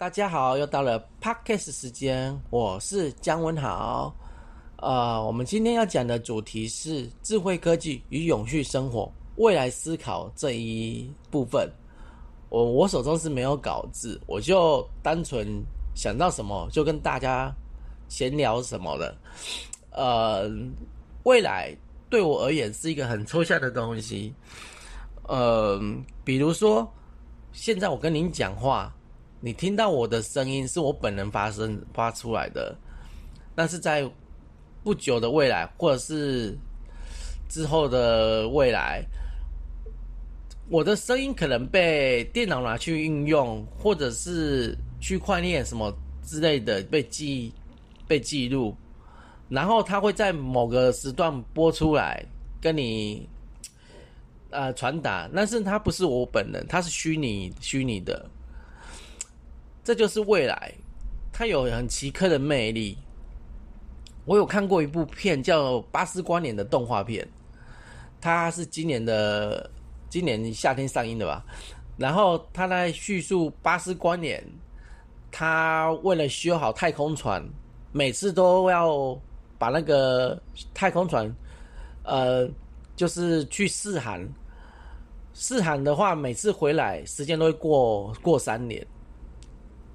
大家好，又到了 podcast 时间，我是姜文豪。呃，我们今天要讲的主题是智慧科技与永续生活未来思考这一部分。我我手中是没有稿子，我就单纯想到什么就跟大家闲聊什么的。呃，未来对我而言是一个很抽象的东西。呃，比如说，现在我跟您讲话，你听到我的声音是我本人发声发出来的，但是在不久的未来，或者是之后的未来。我的声音可能被电脑拿去运用，或者是区块链什么之类的被记被记录，然后它会在某个时段播出来跟你呃传达，但是它不是我本人，它是虚拟虚拟的，这就是未来，它有很奇特的魅力。我有看过一部片叫《巴斯光年》的动画片，它是今年的。今年夏天上映的吧，然后他在叙述巴斯光年，他为了修好太空船，每次都要把那个太空船，呃，就是去试航，试航的话，每次回来时间都会过过三年。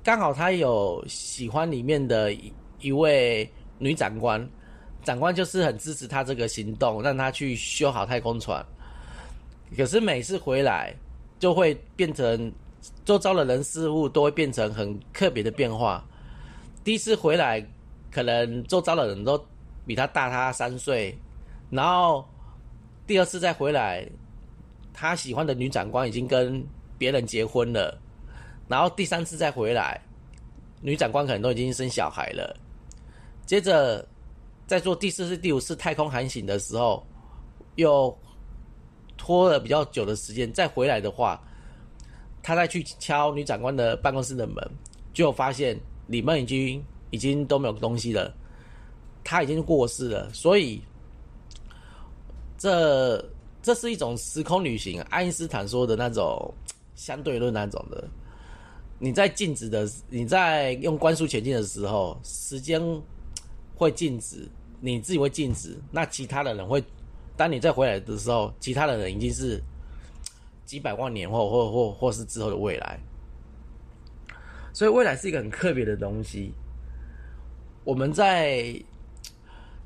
刚好他有喜欢里面的一一位女长官，长官就是很支持他这个行动，让他去修好太空船。可是每次回来，就会变成周遭的人事物都会变成很特别的变化。第一次回来，可能周遭的人都比他大他三岁，然后第二次再回来，他喜欢的女长官已经跟别人结婚了，然后第三次再回来，女长官可能都已经生小孩了。接着在做第四次、第五次太空航行的时候，又。拖了比较久的时间，再回来的话，他再去敲女长官的办公室的门，就发现里面已经已经都没有东西了，他已经过世了。所以，这这是一种时空旅行，爱因斯坦说的那种相对论那种的。你在静止的，你在用光速前进的时候，时间会静止，你自己会静止，那其他的人会。当你再回来的时候，其他的人已经是几百万年或或或或是之后的未来，所以未来是一个很特别的东西。我们在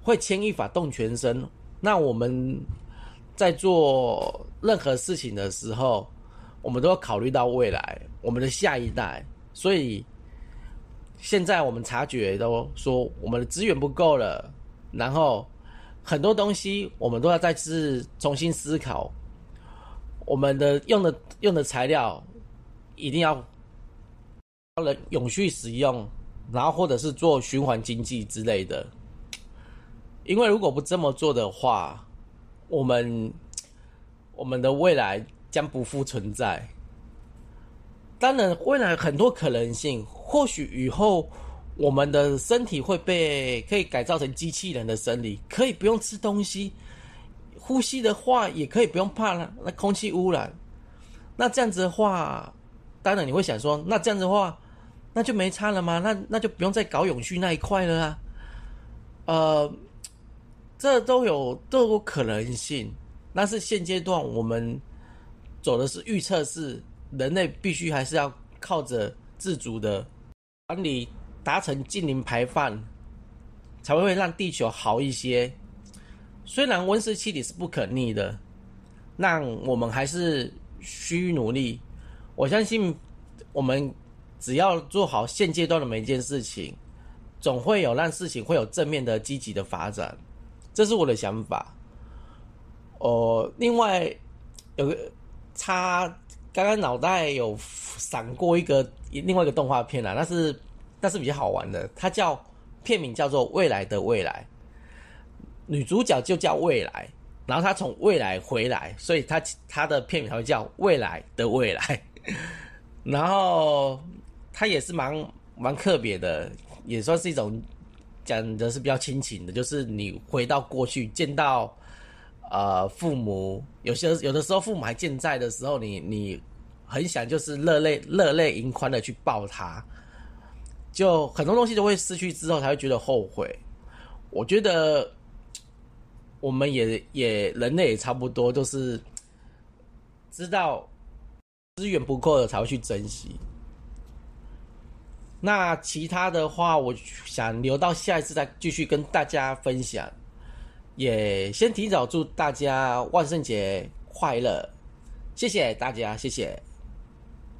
会牵一发动全身，那我们在做任何事情的时候，我们都要考虑到未来，我们的下一代。所以现在我们察觉都说我们的资源不够了，然后。很多东西我们都要再次重新思考，我们的用的用的材料一定要了永续使用，然后或者是做循环经济之类的。因为如果不这么做的话，我们我们的未来将不复存在。当然，未来很多可能性，或许以后。我们的身体会被可以改造成机器人的生理，可以不用吃东西，呼吸的话也可以不用怕了那空气污染。那这样子的话，当然你会想说，那这样子的话，那就没差了吗？那那就不用再搞永续那一块了啊。呃，这都有都有可能性。那是现阶段我们走的是预测式，人类必须还是要靠着自主的管理。达成净零排放，才会让地球好一些。虽然温室气体是不可逆的，那我们还是需努力。我相信，我们只要做好现阶段的每一件事情，总会有让事情会有正面的、积极的发展。这是我的想法。哦，另外有个他，刚刚脑袋有闪过一个另外一个动画片啊，那是。那是比较好玩的，它叫片名叫做《未来的未来》，女主角就叫未来，然后她从未来回来，所以她她的片名才会叫《未来的未来》。然后它也是蛮蛮特别的，也算是一种讲的是比较亲情的，就是你回到过去见到呃父母，有些有的时候父母还健在的时候，你你很想就是热泪热泪盈眶的去抱他。就很多东西都会失去之后才会觉得后悔。我觉得我们也也人类也差不多，就是知道资源不够了才会去珍惜。那其他的话，我想留到下一次再继续跟大家分享。也先提早祝大家万圣节快乐，谢谢大家，谢谢。